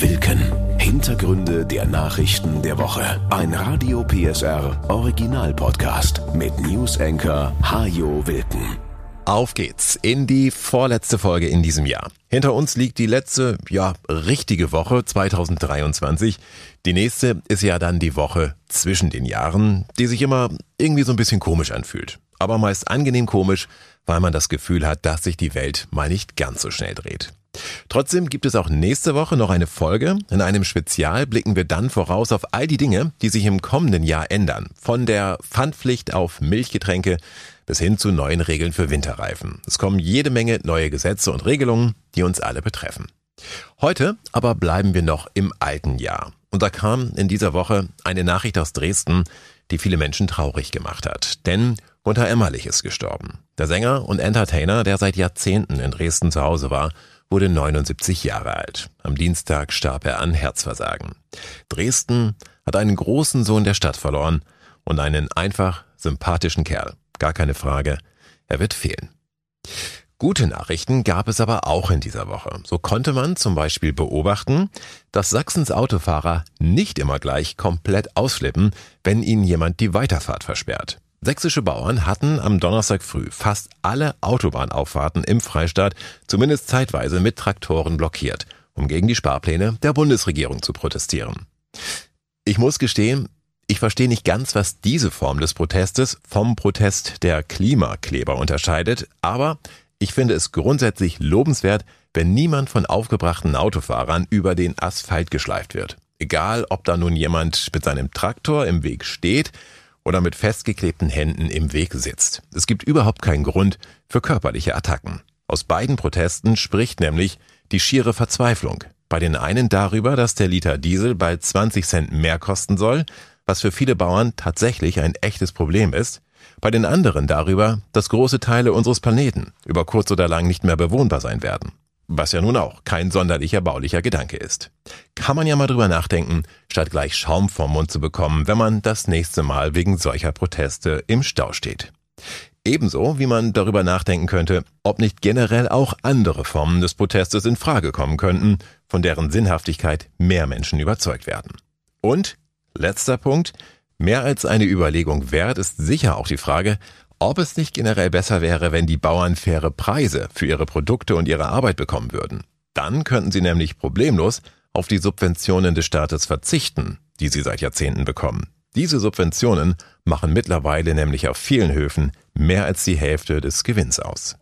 Wilken. Hintergründe der Nachrichten der Woche. Ein Radio PSR Original Podcast mit News Anchor Hajo Wilken. Auf geht's in die vorletzte Folge in diesem Jahr. Hinter uns liegt die letzte, ja, richtige Woche 2023. Die nächste ist ja dann die Woche zwischen den Jahren, die sich immer irgendwie so ein bisschen komisch anfühlt. Aber meist angenehm komisch, weil man das Gefühl hat, dass sich die Welt mal nicht ganz so schnell dreht. Trotzdem gibt es auch nächste Woche noch eine Folge. In einem Spezial blicken wir dann voraus auf all die Dinge, die sich im kommenden Jahr ändern. Von der Pfandpflicht auf Milchgetränke bis hin zu neuen Regeln für Winterreifen. Es kommen jede Menge neue Gesetze und Regelungen, die uns alle betreffen. Heute aber bleiben wir noch im alten Jahr. Und da kam in dieser Woche eine Nachricht aus Dresden, die viele Menschen traurig gemacht hat. Denn Gunther Emmerlich ist gestorben. Der Sänger und Entertainer, der seit Jahrzehnten in Dresden zu Hause war wurde 79 Jahre alt. Am Dienstag starb er an Herzversagen. Dresden hat einen großen Sohn der Stadt verloren und einen einfach sympathischen Kerl. Gar keine Frage, er wird fehlen. Gute Nachrichten gab es aber auch in dieser Woche. So konnte man zum Beispiel beobachten, dass Sachsens Autofahrer nicht immer gleich komplett ausflippen, wenn ihnen jemand die Weiterfahrt versperrt. Sächsische Bauern hatten am Donnerstag früh fast alle Autobahnauffahrten im Freistaat zumindest zeitweise mit Traktoren blockiert, um gegen die Sparpläne der Bundesregierung zu protestieren. Ich muss gestehen, ich verstehe nicht ganz, was diese Form des Protestes vom Protest der Klimakleber unterscheidet, aber ich finde es grundsätzlich lobenswert, wenn niemand von aufgebrachten Autofahrern über den Asphalt geschleift wird. Egal, ob da nun jemand mit seinem Traktor im Weg steht oder mit festgeklebten Händen im Weg sitzt. Es gibt überhaupt keinen Grund für körperliche Attacken. Aus beiden Protesten spricht nämlich die schiere Verzweiflung. Bei den einen darüber, dass der Liter Diesel bald 20 Cent mehr kosten soll, was für viele Bauern tatsächlich ein echtes Problem ist, bei den anderen darüber, dass große Teile unseres Planeten über kurz oder lang nicht mehr bewohnbar sein werden. Was ja nun auch kein sonderlicher baulicher Gedanke ist. Kann man ja mal drüber nachdenken, statt gleich Schaum vom Mund zu bekommen, wenn man das nächste Mal wegen solcher Proteste im Stau steht. Ebenso wie man darüber nachdenken könnte, ob nicht generell auch andere Formen des Protestes in Frage kommen könnten, von deren Sinnhaftigkeit mehr Menschen überzeugt werden. Und, letzter Punkt, mehr als eine Überlegung wert ist sicher auch die Frage, ob es nicht generell besser wäre, wenn die Bauern faire Preise für ihre Produkte und ihre Arbeit bekommen würden. Dann könnten sie nämlich problemlos auf die Subventionen des Staates verzichten, die sie seit Jahrzehnten bekommen. Diese Subventionen machen mittlerweile nämlich auf vielen Höfen mehr als die Hälfte des Gewinns aus.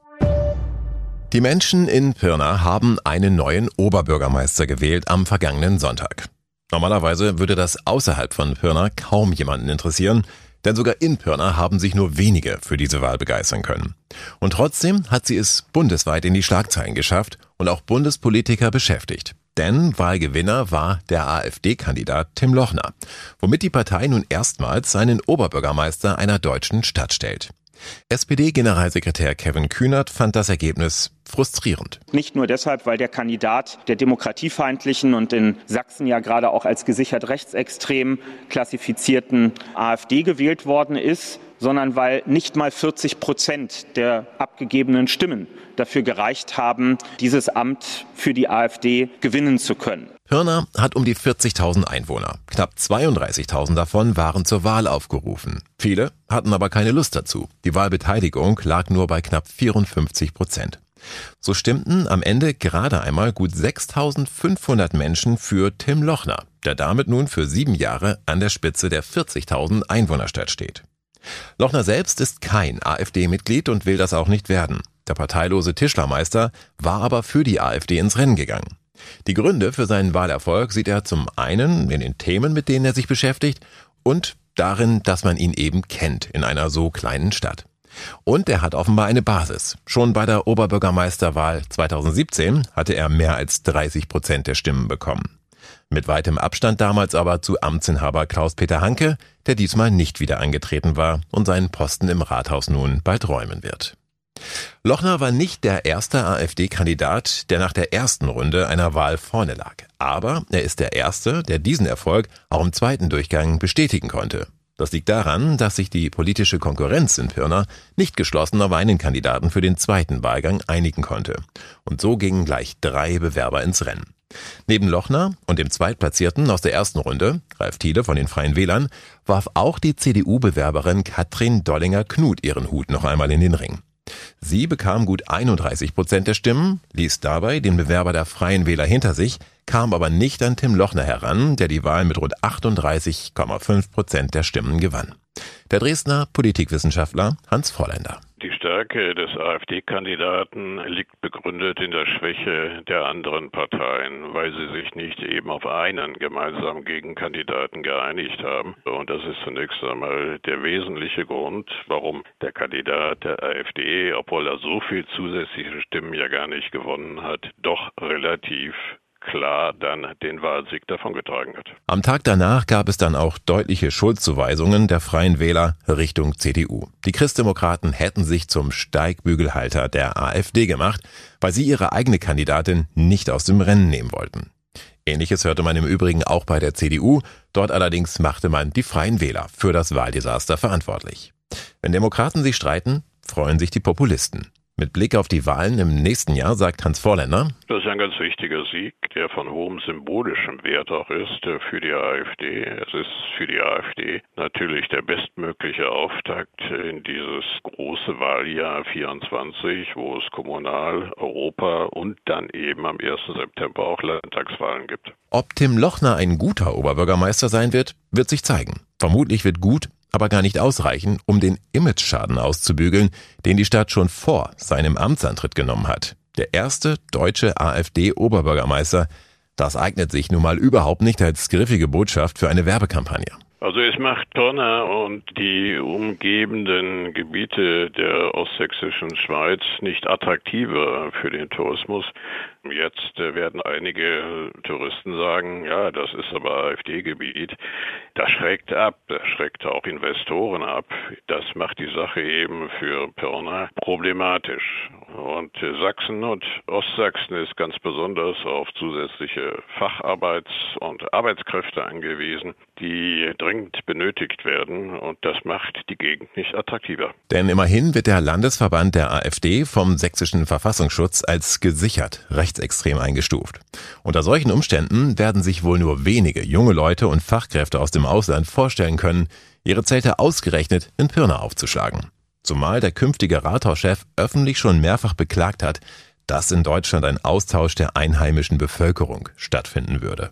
Die Menschen in Pirna haben einen neuen Oberbürgermeister gewählt am vergangenen Sonntag. Normalerweise würde das außerhalb von Pirna kaum jemanden interessieren, denn sogar in Pirna haben sich nur wenige für diese Wahl begeistern können. Und trotzdem hat sie es bundesweit in die Schlagzeilen geschafft und auch Bundespolitiker beschäftigt. Denn Wahlgewinner war der AfD-Kandidat Tim Lochner, womit die Partei nun erstmals seinen Oberbürgermeister einer deutschen Stadt stellt. SPD-Generalsekretär Kevin Kühnert fand das Ergebnis frustrierend. Nicht nur deshalb, weil der Kandidat der demokratiefeindlichen und in Sachsen ja gerade auch als gesichert rechtsextrem klassifizierten AfD gewählt worden ist, sondern weil nicht mal 40 Prozent der abgegebenen Stimmen dafür gereicht haben, dieses Amt für die AfD gewinnen zu können. Pirna hat um die 40.000 Einwohner. Knapp 32.000 davon waren zur Wahl aufgerufen. Viele hatten aber keine Lust dazu. Die Wahlbeteiligung lag nur bei knapp 54 Prozent. So stimmten am Ende gerade einmal gut 6.500 Menschen für Tim Lochner, der damit nun für sieben Jahre an der Spitze der 40.000 Einwohnerstadt steht. Lochner selbst ist kein AfD-Mitglied und will das auch nicht werden. Der parteilose Tischlermeister war aber für die AfD ins Rennen gegangen. Die Gründe für seinen Wahlerfolg sieht er zum einen in den Themen, mit denen er sich beschäftigt, und darin, dass man ihn eben kennt in einer so kleinen Stadt. Und er hat offenbar eine Basis. Schon bei der Oberbürgermeisterwahl 2017 hatte er mehr als 30 Prozent der Stimmen bekommen. Mit weitem Abstand damals aber zu Amtsinhaber Klaus-Peter Hanke, der diesmal nicht wieder angetreten war und seinen Posten im Rathaus nun bald räumen wird. Lochner war nicht der erste AfD-Kandidat, der nach der ersten Runde einer Wahl vorne lag. Aber er ist der erste, der diesen Erfolg auch im zweiten Durchgang bestätigen konnte. Das liegt daran, dass sich die politische Konkurrenz in Pirna nicht geschlossen auf einen Kandidaten für den zweiten Wahlgang einigen konnte. Und so gingen gleich drei Bewerber ins Rennen. Neben Lochner und dem Zweitplatzierten aus der ersten Runde, Ralf Thiele von den Freien Wählern, warf auch die CDU-Bewerberin Katrin Dollinger-Knut ihren Hut noch einmal in den Ring. Sie bekam gut 31 Prozent der Stimmen, ließ dabei den Bewerber der Freien Wähler hinter sich, kam aber nicht an Tim Lochner heran, der die Wahl mit rund 38,5 Prozent der Stimmen gewann. Der Dresdner Politikwissenschaftler Hans Vorländer. Die Stärke des AfD-Kandidaten liegt begründet in der Schwäche der anderen Parteien, weil sie sich nicht eben auf einen gemeinsamen Gegenkandidaten geeinigt haben. Und das ist zunächst einmal der wesentliche Grund, warum der Kandidat der AfD, obwohl er so viel zusätzliche Stimmen ja gar nicht gewonnen hat, doch relativ klar dann den Wahlsieg davongetragen hat. Am Tag danach gab es dann auch deutliche Schuldzuweisungen der Freien Wähler Richtung CDU. Die Christdemokraten hätten sich zum Steigbügelhalter der AfD gemacht, weil sie ihre eigene Kandidatin nicht aus dem Rennen nehmen wollten. Ähnliches hörte man im Übrigen auch bei der CDU, dort allerdings machte man die Freien Wähler für das Wahldesaster verantwortlich. Wenn Demokraten sich streiten, freuen sich die Populisten. Mit Blick auf die Wahlen im nächsten Jahr sagt Hans Vorländer, das ist ein ganz wichtiger Sieg, der von hohem symbolischem Wert auch ist äh, für die AfD. Es ist für die AfD natürlich der bestmögliche Auftakt in dieses große Wahljahr 24, wo es Kommunal-, Europa- und dann eben am 1. September auch Landtagswahlen gibt. Ob Tim Lochner ein guter Oberbürgermeister sein wird, wird sich zeigen. Vermutlich wird gut aber gar nicht ausreichen, um den Imageschaden auszubügeln, den die Stadt schon vor seinem Amtsantritt genommen hat. Der erste deutsche AfD-Oberbürgermeister, das eignet sich nun mal überhaupt nicht als griffige Botschaft für eine Werbekampagne. Also es macht Pirna und die umgebenden Gebiete der ostsächsischen Schweiz nicht attraktiver für den Tourismus. Jetzt äh, werden einige Touristen sagen, ja, das ist aber AfD-Gebiet. Das schreckt ab, das schreckt auch Investoren ab. Das macht die Sache eben für Pirna problematisch. Und Sachsen und Ostsachsen ist ganz besonders auf zusätzliche Facharbeits- und Arbeitskräfte angewiesen, die dringend benötigt werden. Und das macht die Gegend nicht attraktiver. Denn immerhin wird der Landesverband der AfD vom sächsischen Verfassungsschutz als gesichert rechtsextrem eingestuft. Unter solchen Umständen werden sich wohl nur wenige junge Leute und Fachkräfte aus dem Ausland vorstellen können, ihre Zelte ausgerechnet in Pirna aufzuschlagen. Zumal der künftige Rathauschef öffentlich schon mehrfach beklagt hat, dass in Deutschland ein Austausch der einheimischen Bevölkerung stattfinden würde.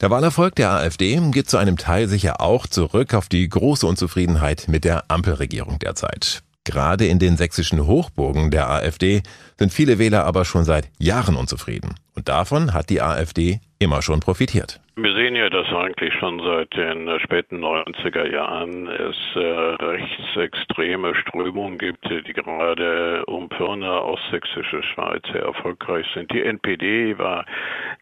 Der Wahlerfolg der AfD geht zu einem Teil sicher auch zurück auf die große Unzufriedenheit mit der Ampelregierung derzeit. Gerade in den sächsischen Hochburgen der AfD sind viele Wähler aber schon seit Jahren unzufrieden. Und davon hat die AfD immer schon profitiert. Wir sehen ja, dass eigentlich schon seit den späten 90er Jahren es äh, rechtsextreme Strömungen gibt, die gerade um Pirna, ostsächsische Schweiz sehr erfolgreich sind. Die NPD war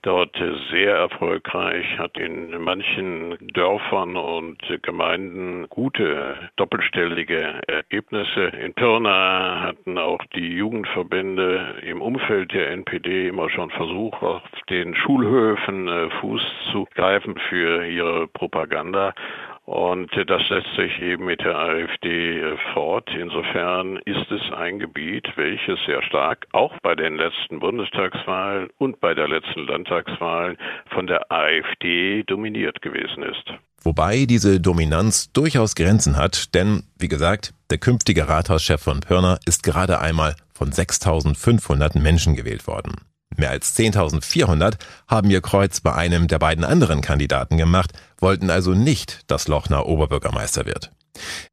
dort sehr erfolgreich, hat in manchen Dörfern und Gemeinden gute doppelstellige Ergebnisse. In Pirna hatten auch die Jugendverbände im Umfeld der NPD immer schon versucht, auf den Schulhöfen äh, Fuß zu greifen für ihre Propaganda. Und das setzt sich eben mit der AfD fort. Insofern ist es ein Gebiet, welches sehr stark auch bei den letzten Bundestagswahlen und bei der letzten Landtagswahl von der AfD dominiert gewesen ist. Wobei diese Dominanz durchaus Grenzen hat, denn, wie gesagt, der künftige Rathauschef von Pirna ist gerade einmal von 6500 Menschen gewählt worden. Mehr als 10.400 haben ihr Kreuz bei einem der beiden anderen Kandidaten gemacht, wollten also nicht, dass Lochner Oberbürgermeister wird.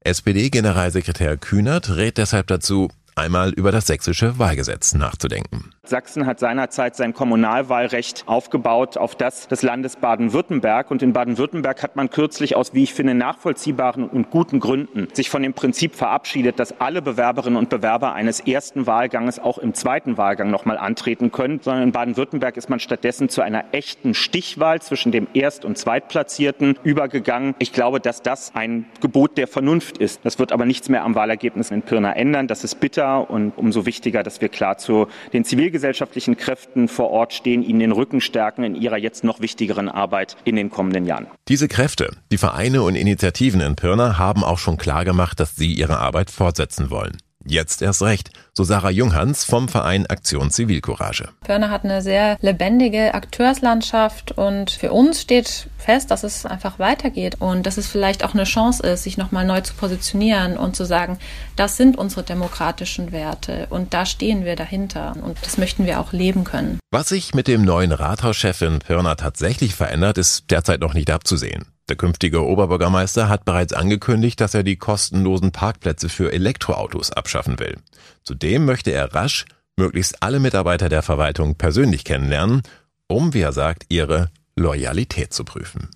SPD-Generalsekretär Kühnert rät deshalb dazu, einmal über das sächsische Wahlgesetz nachzudenken. Sachsen hat seinerzeit sein Kommunalwahlrecht aufgebaut auf das des Landes Baden-Württemberg. Und in Baden-Württemberg hat man kürzlich aus, wie ich finde, nachvollziehbaren und guten Gründen sich von dem Prinzip verabschiedet, dass alle Bewerberinnen und Bewerber eines ersten Wahlganges auch im zweiten Wahlgang nochmal antreten können, sondern in Baden-Württemberg ist man stattdessen zu einer echten Stichwahl zwischen dem Erst- und Zweitplatzierten übergegangen. Ich glaube, dass das ein Gebot der Vernunft ist. Das wird aber nichts mehr am Wahlergebnis in Pirna ändern. Das ist bitter und umso wichtiger, dass wir klar zu den Zivilgesellschaften zivilgesellschaftlichen Kräften vor Ort stehen, ihnen den Rücken stärken in ihrer jetzt noch wichtigeren Arbeit in den kommenden Jahren. Diese Kräfte, die Vereine und Initiativen in Pirna haben auch schon klar gemacht, dass sie ihre Arbeit fortsetzen wollen. Jetzt erst recht, so Sarah Junghans vom Verein Aktion Zivilcourage. Pörner hat eine sehr lebendige Akteurslandschaft und für uns steht fest, dass es einfach weitergeht und dass es vielleicht auch eine Chance ist, sich nochmal neu zu positionieren und zu sagen, das sind unsere demokratischen Werte und da stehen wir dahinter und das möchten wir auch leben können. Was sich mit dem neuen Rathauschef in Pirna tatsächlich verändert, ist derzeit noch nicht abzusehen. Der künftige Oberbürgermeister hat bereits angekündigt, dass er die kostenlosen Parkplätze für Elektroautos abschaffen will. Zudem möchte er rasch möglichst alle Mitarbeiter der Verwaltung persönlich kennenlernen, um, wie er sagt, ihre Loyalität zu prüfen.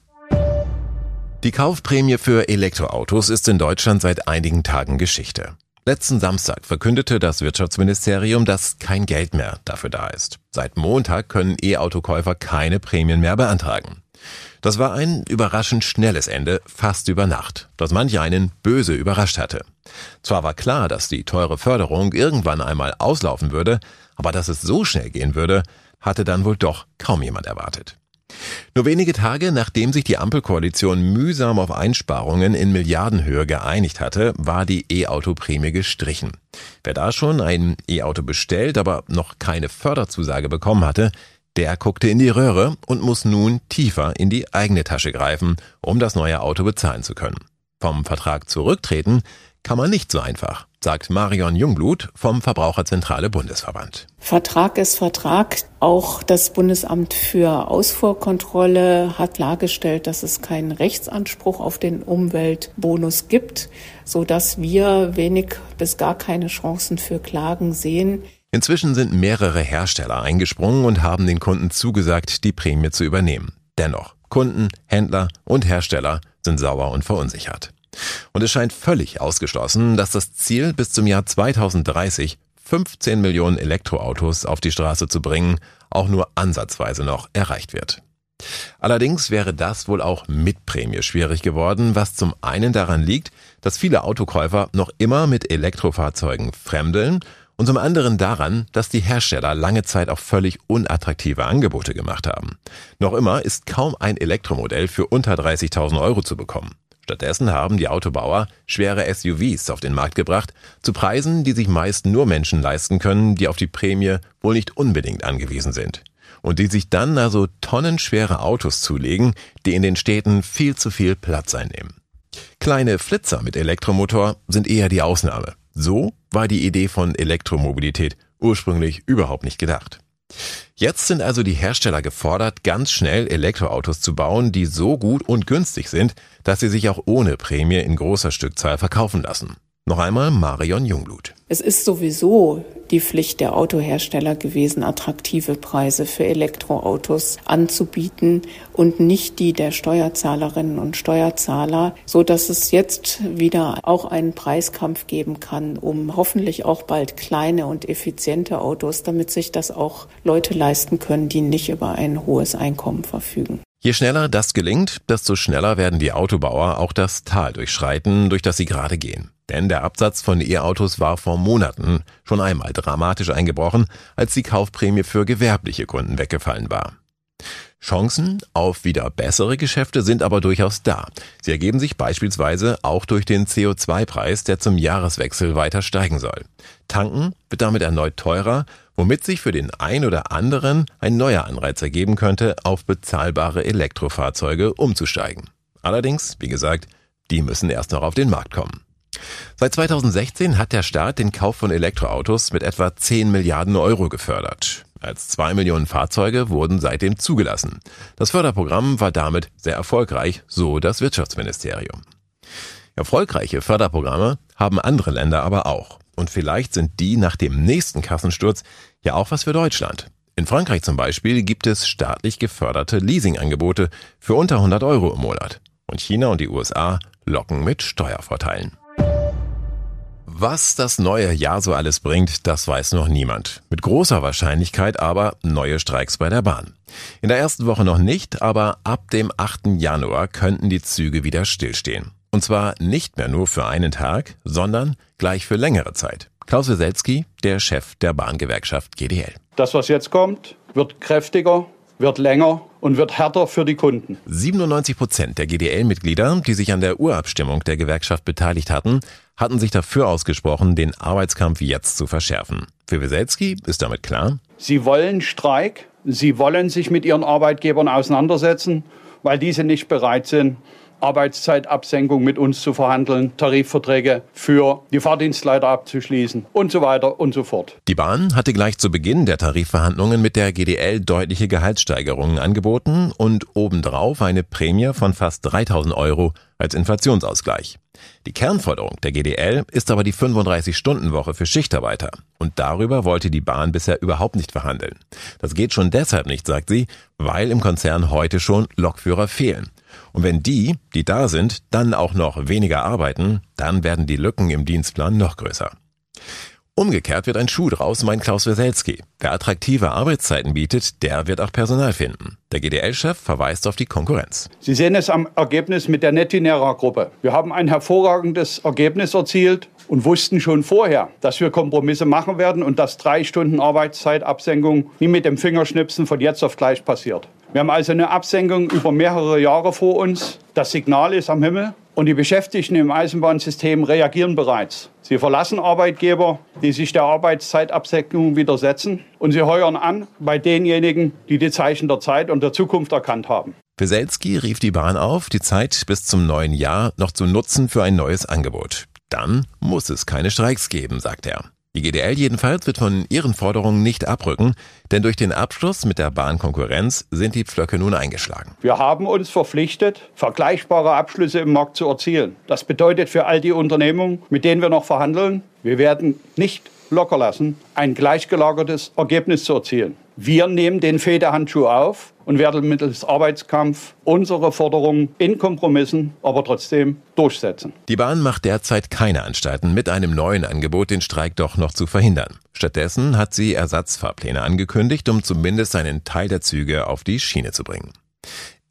Die Kaufprämie für Elektroautos ist in Deutschland seit einigen Tagen Geschichte. Letzten Samstag verkündete das Wirtschaftsministerium, dass kein Geld mehr dafür da ist. Seit Montag können E-Autokäufer keine Prämien mehr beantragen. Das war ein überraschend schnelles Ende, fast über Nacht, das manch einen böse überrascht hatte. Zwar war klar, dass die teure Förderung irgendwann einmal auslaufen würde, aber dass es so schnell gehen würde, hatte dann wohl doch kaum jemand erwartet. Nur wenige Tage nachdem sich die Ampelkoalition mühsam auf Einsparungen in Milliardenhöhe geeinigt hatte, war die E-Auto-Prämie gestrichen. Wer da schon ein E-Auto bestellt, aber noch keine Förderzusage bekommen hatte, der guckte in die Röhre und muss nun tiefer in die eigene Tasche greifen, um das neue Auto bezahlen zu können. Vom Vertrag zurücktreten kann man nicht so einfach, sagt Marion Jungblut vom Verbraucherzentrale Bundesverband. Vertrag ist Vertrag. Auch das Bundesamt für Ausfuhrkontrolle hat klargestellt, dass es keinen Rechtsanspruch auf den Umweltbonus gibt, so dass wir wenig bis gar keine Chancen für Klagen sehen. Inzwischen sind mehrere Hersteller eingesprungen und haben den Kunden zugesagt, die Prämie zu übernehmen. Dennoch, Kunden, Händler und Hersteller sind sauer und verunsichert. Und es scheint völlig ausgeschlossen, dass das Ziel bis zum Jahr 2030 15 Millionen Elektroautos auf die Straße zu bringen, auch nur ansatzweise noch erreicht wird. Allerdings wäre das wohl auch mit Prämie schwierig geworden, was zum einen daran liegt, dass viele Autokäufer noch immer mit Elektrofahrzeugen fremdeln und zum anderen daran, dass die Hersteller lange Zeit auch völlig unattraktive Angebote gemacht haben. Noch immer ist kaum ein Elektromodell für unter 30.000 Euro zu bekommen. Stattdessen haben die Autobauer schwere SUVs auf den Markt gebracht, zu Preisen, die sich meist nur Menschen leisten können, die auf die Prämie wohl nicht unbedingt angewiesen sind. Und die sich dann also tonnenschwere Autos zulegen, die in den Städten viel zu viel Platz einnehmen. Kleine Flitzer mit Elektromotor sind eher die Ausnahme. So war die Idee von Elektromobilität ursprünglich überhaupt nicht gedacht. Jetzt sind also die Hersteller gefordert, ganz schnell Elektroautos zu bauen, die so gut und günstig sind, dass sie sich auch ohne Prämie in großer Stückzahl verkaufen lassen. Noch einmal Marion Jungblut. Es ist sowieso die Pflicht der Autohersteller gewesen, attraktive Preise für Elektroautos anzubieten und nicht die der Steuerzahlerinnen und Steuerzahler, so dass es jetzt wieder auch einen Preiskampf geben kann, um hoffentlich auch bald kleine und effiziente Autos, damit sich das auch Leute leisten können, die nicht über ein hohes Einkommen verfügen. Je schneller das gelingt, desto schneller werden die Autobauer auch das Tal durchschreiten, durch das sie gerade gehen. Denn der Absatz von E-Autos war vor Monaten schon einmal dramatisch eingebrochen, als die Kaufprämie für gewerbliche Kunden weggefallen war. Chancen auf wieder bessere Geschäfte sind aber durchaus da. Sie ergeben sich beispielsweise auch durch den CO2-Preis, der zum Jahreswechsel weiter steigen soll. Tanken wird damit erneut teurer, womit sich für den ein oder anderen ein neuer Anreiz ergeben könnte, auf bezahlbare Elektrofahrzeuge umzusteigen. Allerdings, wie gesagt, die müssen erst noch auf den Markt kommen. Seit 2016 hat der Staat den Kauf von Elektroautos mit etwa 10 Milliarden Euro gefördert. Als zwei Millionen Fahrzeuge wurden seitdem zugelassen. Das Förderprogramm war damit sehr erfolgreich, so das Wirtschaftsministerium. Erfolgreiche Förderprogramme haben andere Länder aber auch. Und vielleicht sind die nach dem nächsten Kassensturz ja auch was für Deutschland. In Frankreich zum Beispiel gibt es staatlich geförderte Leasingangebote für unter 100 Euro im Monat. Und China und die USA locken mit Steuervorteilen. Was das neue Jahr so alles bringt, das weiß noch niemand. Mit großer Wahrscheinlichkeit aber neue Streiks bei der Bahn. In der ersten Woche noch nicht, aber ab dem 8. Januar könnten die Züge wieder stillstehen. Und zwar nicht mehr nur für einen Tag, sondern gleich für längere Zeit. Klaus Weselski, der Chef der Bahngewerkschaft GDL. Das, was jetzt kommt, wird kräftiger, wird länger und wird härter für die Kunden. 97 Prozent der GDL-Mitglieder, die sich an der Urabstimmung der Gewerkschaft beteiligt hatten, hatten sich dafür ausgesprochen, den Arbeitskampf jetzt zu verschärfen. Für Weselski ist damit klar. Sie wollen Streik, sie wollen sich mit ihren Arbeitgebern auseinandersetzen, weil diese nicht bereit sind, Arbeitszeitabsenkung mit uns zu verhandeln, Tarifverträge für die Fahrdienstleiter abzuschließen und so weiter und so fort. Die Bahn hatte gleich zu Beginn der Tarifverhandlungen mit der GDL deutliche Gehaltssteigerungen angeboten und obendrauf eine Prämie von fast 3000 Euro als Inflationsausgleich. Die Kernforderung der GDL ist aber die 35-Stunden-Woche für Schichtarbeiter. Und darüber wollte die Bahn bisher überhaupt nicht verhandeln. Das geht schon deshalb nicht, sagt sie, weil im Konzern heute schon Lokführer fehlen. Und wenn die, die da sind, dann auch noch weniger arbeiten, dann werden die Lücken im Dienstplan noch größer. Umgekehrt wird ein Schuh draus, meint Klaus Weselski. Wer attraktive Arbeitszeiten bietet, der wird auch Personal finden. Der GDL-Chef verweist auf die Konkurrenz. Sie sehen es am Ergebnis mit der Netinera-Gruppe. Wir haben ein hervorragendes Ergebnis erzielt und wussten schon vorher, dass wir Kompromisse machen werden und dass drei Stunden Arbeitszeitabsenkung nie mit dem Fingerschnipsen von jetzt auf gleich passiert. Wir haben also eine Absenkung über mehrere Jahre vor uns. Das Signal ist am Himmel und die Beschäftigten im Eisenbahnsystem reagieren bereits. Sie verlassen Arbeitgeber, die sich der Arbeitszeitabsenkung widersetzen und sie heuern an bei denjenigen, die die Zeichen der Zeit und der Zukunft erkannt haben. Weselski rief die Bahn auf, die Zeit bis zum neuen Jahr noch zu nutzen für ein neues Angebot. Dann muss es keine Streiks geben, sagt er. Die GDL jedenfalls wird von ihren Forderungen nicht abrücken, denn durch den Abschluss mit der Bahnkonkurrenz sind die Pflöcke nun eingeschlagen. Wir haben uns verpflichtet, vergleichbare Abschlüsse im Markt zu erzielen. Das bedeutet für all die Unternehmungen, mit denen wir noch verhandeln, wir werden nicht locker lassen, ein gleichgelagertes Ergebnis zu erzielen. Wir nehmen den Federhandschuh auf und werden mittels Arbeitskampf unsere Forderungen in Kompromissen, aber trotzdem durchsetzen. Die Bahn macht derzeit keine Anstalten, mit einem neuen Angebot den Streik doch noch zu verhindern. Stattdessen hat sie Ersatzfahrpläne angekündigt, um zumindest einen Teil der Züge auf die Schiene zu bringen.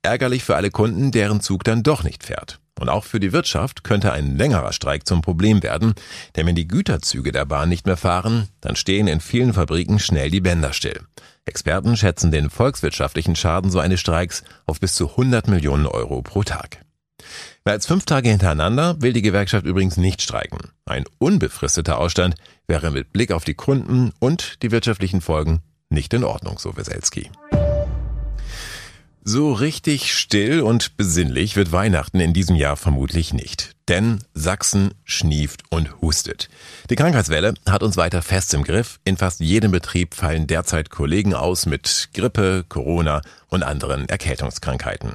Ärgerlich für alle Kunden, deren Zug dann doch nicht fährt. Und auch für die Wirtschaft könnte ein längerer Streik zum Problem werden, denn wenn die Güterzüge der Bahn nicht mehr fahren, dann stehen in vielen Fabriken schnell die Bänder still. Experten schätzen den volkswirtschaftlichen Schaden so eines Streiks auf bis zu 100 Millionen Euro pro Tag. Mehr als fünf Tage hintereinander will die Gewerkschaft übrigens nicht streiken. Ein unbefristeter Ausstand wäre mit Blick auf die Kunden und die wirtschaftlichen Folgen nicht in Ordnung, so Weselski. So richtig still und besinnlich wird Weihnachten in diesem Jahr vermutlich nicht. Denn Sachsen schnieft und hustet. Die Krankheitswelle hat uns weiter fest im Griff. In fast jedem Betrieb fallen derzeit Kollegen aus mit Grippe, Corona und anderen Erkältungskrankheiten.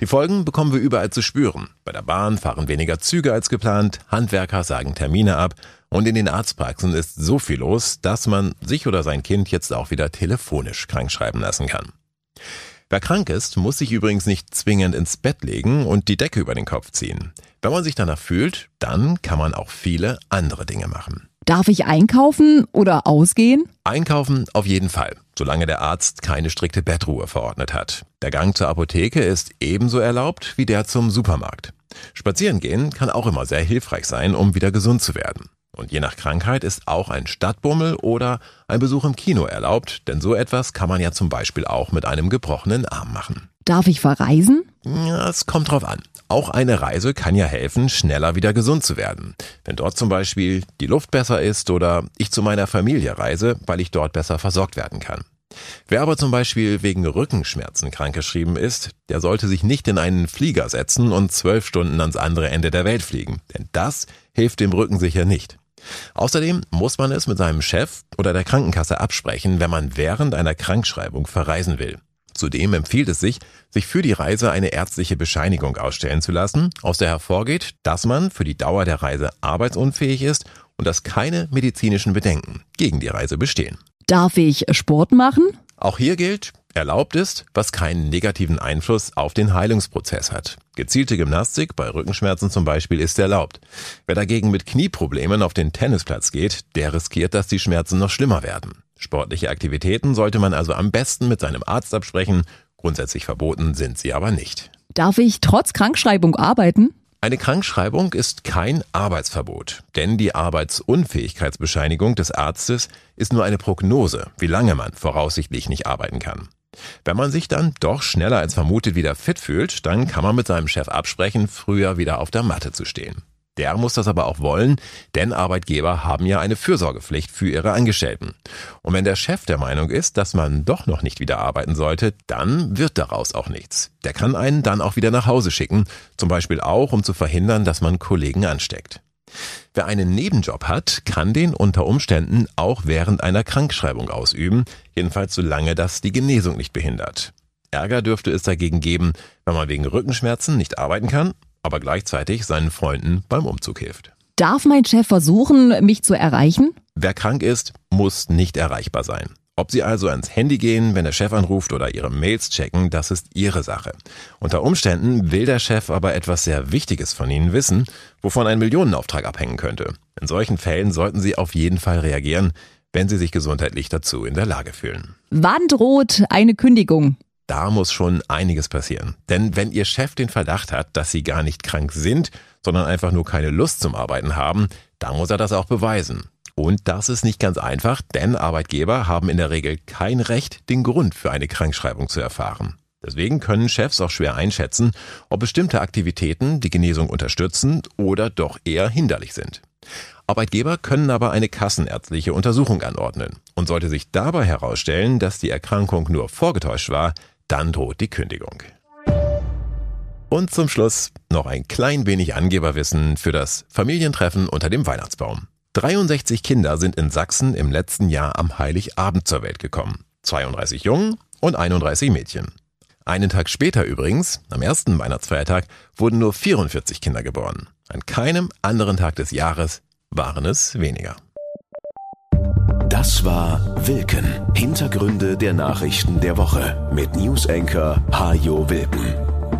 Die Folgen bekommen wir überall zu spüren. Bei der Bahn fahren weniger Züge als geplant, Handwerker sagen Termine ab und in den Arztpraxen ist so viel los, dass man sich oder sein Kind jetzt auch wieder telefonisch krankschreiben lassen kann. Wer krank ist, muss sich übrigens nicht zwingend ins Bett legen und die Decke über den Kopf ziehen. Wenn man sich danach fühlt, dann kann man auch viele andere Dinge machen. Darf ich einkaufen oder ausgehen? Einkaufen auf jeden Fall, solange der Arzt keine strikte Bettruhe verordnet hat. Der Gang zur Apotheke ist ebenso erlaubt wie der zum Supermarkt. Spazieren gehen kann auch immer sehr hilfreich sein, um wieder gesund zu werden. Und je nach Krankheit ist auch ein Stadtbummel oder ein Besuch im Kino erlaubt, denn so etwas kann man ja zum Beispiel auch mit einem gebrochenen Arm machen. Darf ich verreisen? Ja, es kommt drauf an. Auch eine Reise kann ja helfen, schneller wieder gesund zu werden. Wenn dort zum Beispiel die Luft besser ist oder ich zu meiner Familie reise, weil ich dort besser versorgt werden kann. Wer aber zum Beispiel wegen Rückenschmerzen krankgeschrieben ist, der sollte sich nicht in einen Flieger setzen und zwölf Stunden ans andere Ende der Welt fliegen. Denn das hilft dem Rücken sicher nicht. Außerdem muss man es mit seinem Chef oder der Krankenkasse absprechen, wenn man während einer Krankschreibung verreisen will. Zudem empfiehlt es sich, sich für die Reise eine ärztliche Bescheinigung ausstellen zu lassen, aus der hervorgeht, dass man für die Dauer der Reise arbeitsunfähig ist und dass keine medizinischen Bedenken gegen die Reise bestehen. Darf ich Sport machen? Auch hier gilt, erlaubt ist, was keinen negativen Einfluss auf den Heilungsprozess hat. Gezielte Gymnastik bei Rückenschmerzen zum Beispiel ist erlaubt. Wer dagegen mit Knieproblemen auf den Tennisplatz geht, der riskiert, dass die Schmerzen noch schlimmer werden. Sportliche Aktivitäten sollte man also am besten mit seinem Arzt absprechen. Grundsätzlich verboten sind sie aber nicht. Darf ich trotz Krankschreibung arbeiten? Eine Krankschreibung ist kein Arbeitsverbot, denn die Arbeitsunfähigkeitsbescheinigung des Arztes ist nur eine Prognose, wie lange man voraussichtlich nicht arbeiten kann. Wenn man sich dann doch schneller als vermutet wieder fit fühlt, dann kann man mit seinem Chef absprechen, früher wieder auf der Matte zu stehen. Der muss das aber auch wollen, denn Arbeitgeber haben ja eine Fürsorgepflicht für ihre Angestellten. Und wenn der Chef der Meinung ist, dass man doch noch nicht wieder arbeiten sollte, dann wird daraus auch nichts. Der kann einen dann auch wieder nach Hause schicken, zum Beispiel auch, um zu verhindern, dass man Kollegen ansteckt. Wer einen Nebenjob hat, kann den unter Umständen auch während einer Krankschreibung ausüben, jedenfalls solange das die Genesung nicht behindert. Ärger dürfte es dagegen geben, wenn man wegen Rückenschmerzen nicht arbeiten kann aber gleichzeitig seinen Freunden beim Umzug hilft. Darf mein Chef versuchen, mich zu erreichen? Wer krank ist, muss nicht erreichbar sein. Ob Sie also ans Handy gehen, wenn der Chef anruft oder Ihre Mails checken, das ist Ihre Sache. Unter Umständen will der Chef aber etwas sehr Wichtiges von Ihnen wissen, wovon ein Millionenauftrag abhängen könnte. In solchen Fällen sollten Sie auf jeden Fall reagieren, wenn Sie sich gesundheitlich dazu in der Lage fühlen. Wann droht eine Kündigung? Da muss schon einiges passieren. Denn wenn Ihr Chef den Verdacht hat, dass Sie gar nicht krank sind, sondern einfach nur keine Lust zum Arbeiten haben, dann muss er das auch beweisen. Und das ist nicht ganz einfach, denn Arbeitgeber haben in der Regel kein Recht, den Grund für eine Krankschreibung zu erfahren. Deswegen können Chefs auch schwer einschätzen, ob bestimmte Aktivitäten die Genesung unterstützen oder doch eher hinderlich sind. Arbeitgeber können aber eine kassenärztliche Untersuchung anordnen. Und sollte sich dabei herausstellen, dass die Erkrankung nur vorgetäuscht war, dann droht die Kündigung. Und zum Schluss noch ein klein wenig Angeberwissen für das Familientreffen unter dem Weihnachtsbaum. 63 Kinder sind in Sachsen im letzten Jahr am Heiligabend zur Welt gekommen. 32 Jungen und 31 Mädchen. Einen Tag später übrigens, am ersten Weihnachtsfeiertag, wurden nur 44 Kinder geboren. An keinem anderen Tag des Jahres waren es weniger. Das war Wilken. Hintergründe der Nachrichten der Woche mit Newsenker Hajo Wilken.